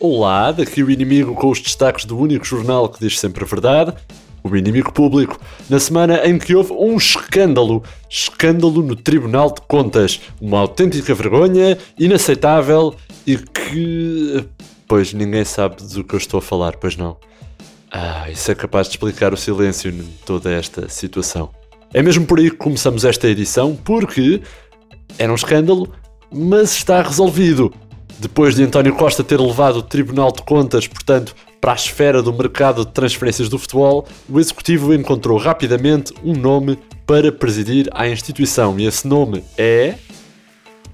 Olá, daqui o inimigo com os destaques do único jornal que diz sempre a verdade, o inimigo público, na semana em que houve um escândalo, escândalo no Tribunal de Contas, uma autêntica vergonha, inaceitável e que. Pois ninguém sabe do que eu estou a falar, pois não. Ah, isso é capaz de explicar o silêncio em toda esta situação. É mesmo por aí que começamos esta edição, porque era um escândalo, mas está resolvido. Depois de António Costa ter levado o Tribunal de Contas, portanto, para a esfera do mercado de transferências do futebol, o Executivo encontrou rapidamente um nome para presidir a instituição e esse nome é.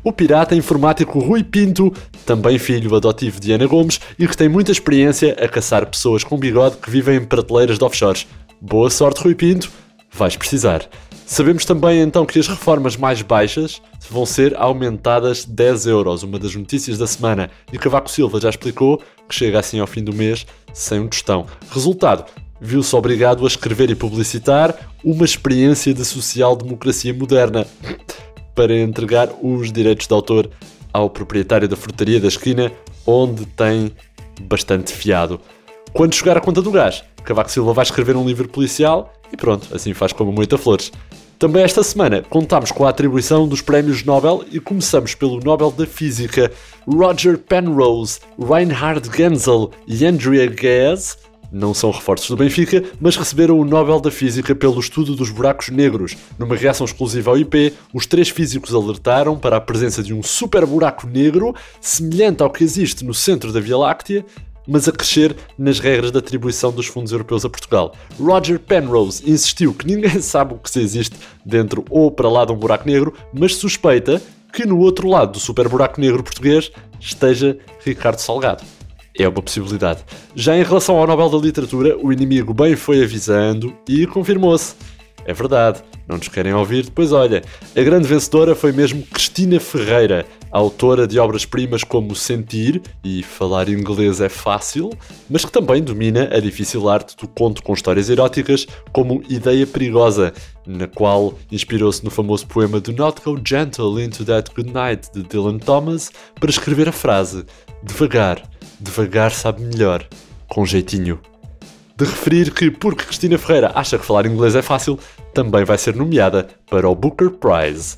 O pirata informático Rui Pinto, também filho adotivo de Ana Gomes e que tem muita experiência a caçar pessoas com bigode que vivem em prateleiras de offshores. Boa sorte, Rui Pinto, vais precisar. Sabemos também então que as reformas mais baixas vão ser aumentadas 10 euros, uma das notícias da semana. E Cavaco Silva já explicou que chega assim ao fim do mês sem um tostão. Resultado, viu-se obrigado a escrever e publicitar uma experiência de social-democracia moderna para entregar os direitos de autor ao proprietário da frutaria da esquina, onde tem bastante fiado. Quando chegar a conta do gás, Cavaco Silva vai escrever um livro policial e pronto, assim faz como muita flores. Também esta semana contámos com a atribuição dos prémios Nobel e começamos pelo Nobel da Física. Roger Penrose, Reinhard Genzel e Andrea Ghez não são reforços do Benfica, mas receberam o Nobel da Física pelo estudo dos buracos negros. Numa reação exclusiva ao IP, os três físicos alertaram para a presença de um super buraco negro, semelhante ao que existe no centro da Via Láctea, mas a crescer nas regras de atribuição dos fundos europeus a Portugal. Roger Penrose insistiu que ninguém sabe o que se existe dentro ou para lá de um buraco negro, mas suspeita que no outro lado do super buraco negro português esteja Ricardo Salgado. É uma possibilidade. Já em relação ao Nobel da Literatura, o inimigo bem foi avisando e confirmou-se. É verdade, não nos querem ouvir? Pois olha, a grande vencedora foi mesmo Cristina Ferreira, autora de obras-primas como Sentir e Falar Inglês é Fácil, mas que também domina a difícil arte do conto com histórias eróticas como Ideia Perigosa, na qual inspirou-se no famoso poema Do Not Go Gentle Into That Good Night de Dylan Thomas para escrever a frase Devagar, devagar sabe melhor, com jeitinho. De referir que, porque Cristina Ferreira acha que falar inglês é fácil, também vai ser nomeada para o Booker Prize.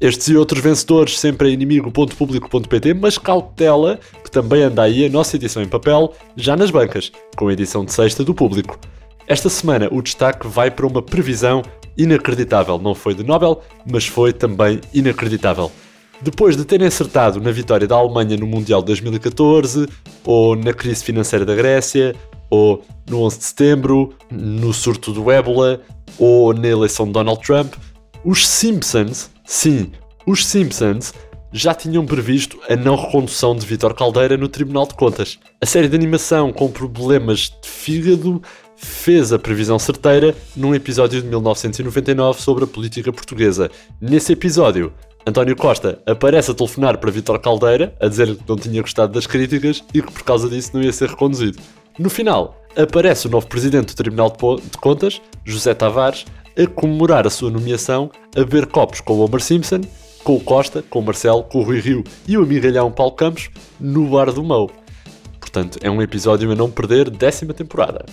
Estes e outros vencedores sempre a inimigo.público.pt, mas cautela que também anda aí a nossa edição em papel, já nas bancas, com a edição de sexta do público. Esta semana o destaque vai para uma previsão inacreditável. Não foi de Nobel, mas foi também inacreditável. Depois de terem acertado na vitória da Alemanha no Mundial 2014, ou na crise financeira da Grécia, ou no 11 de setembro, no surto do ébola, ou na eleição de Donald Trump, os Simpsons Sim, os Simpsons já tinham previsto a não recondução de Vitor Caldeira no Tribunal de Contas. A série de animação com problemas de fígado fez a previsão certeira num episódio de 1999 sobre a política portuguesa. Nesse episódio, António Costa aparece a telefonar para Vitor Caldeira a dizer-lhe que não tinha gostado das críticas e que por causa disso não ia ser reconduzido. No final, aparece o novo presidente do Tribunal de Contas, José Tavares, a comemorar a sua nomeação, a beber copos com o Homer Simpson, com o Costa, com o Marcelo, com o Rui Rio e o amigalhão Paulo Campos no bar do Mou. Portanto, é um episódio a não perder, décima temporada.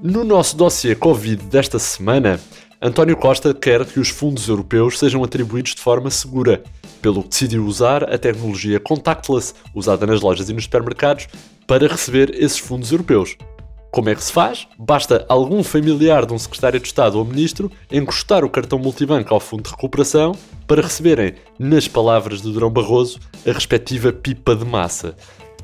No nosso dossiê Covid desta semana, António Costa quer que os fundos europeus sejam atribuídos de forma segura, pelo que decidiu usar a tecnologia contactless usada nas lojas e nos supermercados para receber esses fundos europeus. Como é que se faz? Basta algum familiar de um secretário de Estado ou ministro encostar o cartão multibanco ao Fundo de Recuperação para receberem, nas palavras de Durão Barroso, a respectiva pipa de massa.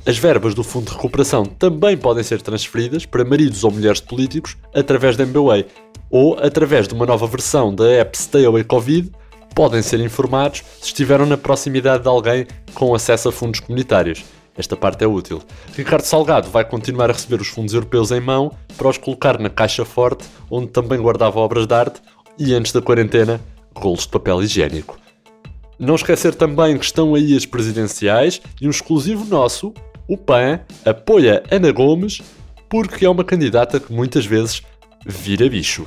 As verbas do Fundo de Recuperação também podem ser transferidas para maridos ou mulheres de políticos através da MBWay ou através de uma nova versão da app Stay Away Covid, podem ser informados se estiveram na proximidade de alguém com acesso a fundos comunitários. Esta parte é útil. Ricardo Salgado vai continuar a receber os fundos europeus em mão para os colocar na caixa forte, onde também guardava obras de arte e, antes da quarentena, rolos de papel higiênico. Não esquecer também que estão aí as presidenciais e um exclusivo nosso, o PAN, apoia Ana Gomes porque é uma candidata que muitas vezes vira bicho.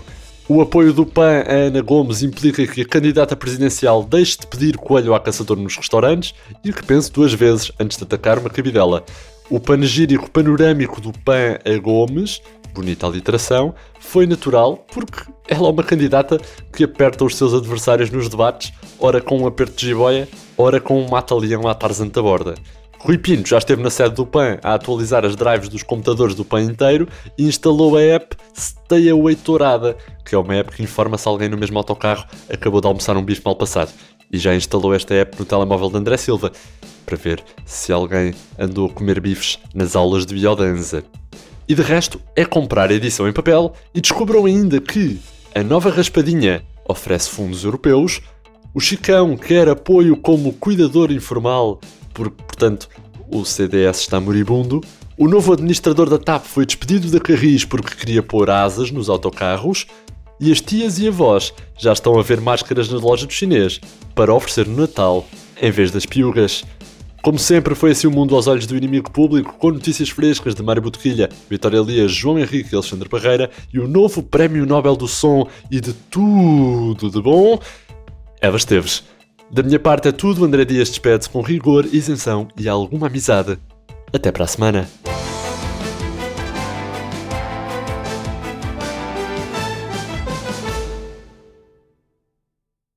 O apoio do PAN a Ana Gomes implica que a candidata presidencial deixe de pedir coelho à caçador nos restaurantes e que pense duas vezes antes de atacar uma cabidela. O panegírico panorâmico do PAN a Gomes, bonita aliteração, foi natural porque ela é uma candidata que aperta os seus adversários nos debates, ora com um aperto de jiboia, ora com um mata-leão à Tarzan da borda. Rui Pinto já esteve na sede do PAN a atualizar as drives dos computadores do PAN inteiro e instalou a app Stay Away Tourada, que é uma app que informa se alguém no mesmo autocarro acabou de almoçar um bife mal passado. E já instalou esta app no telemóvel de André Silva, para ver se alguém andou a comer bifes nas aulas de biodanza. E de resto, é comprar a edição em papel e descobram ainda que a nova raspadinha oferece fundos europeus, o Chicão quer apoio como cuidador informal porque, portanto, o CDS está moribundo. O novo administrador da TAP foi despedido da Carris porque queria pôr asas nos autocarros. E as tias e avós já estão a ver máscaras na loja do chinês para oferecer no Natal em vez das piugas. Como sempre, foi assim o mundo aos olhos do inimigo público, com notícias frescas de Mário Botequilha, Vitória Elias, João Henrique e Alexandre Parreira e o novo Prémio Nobel do Som e de tudo de bom, Eva Esteves. Da minha parte é tudo, André Dias despede-se com rigor, isenção e alguma amizade. Até para a semana.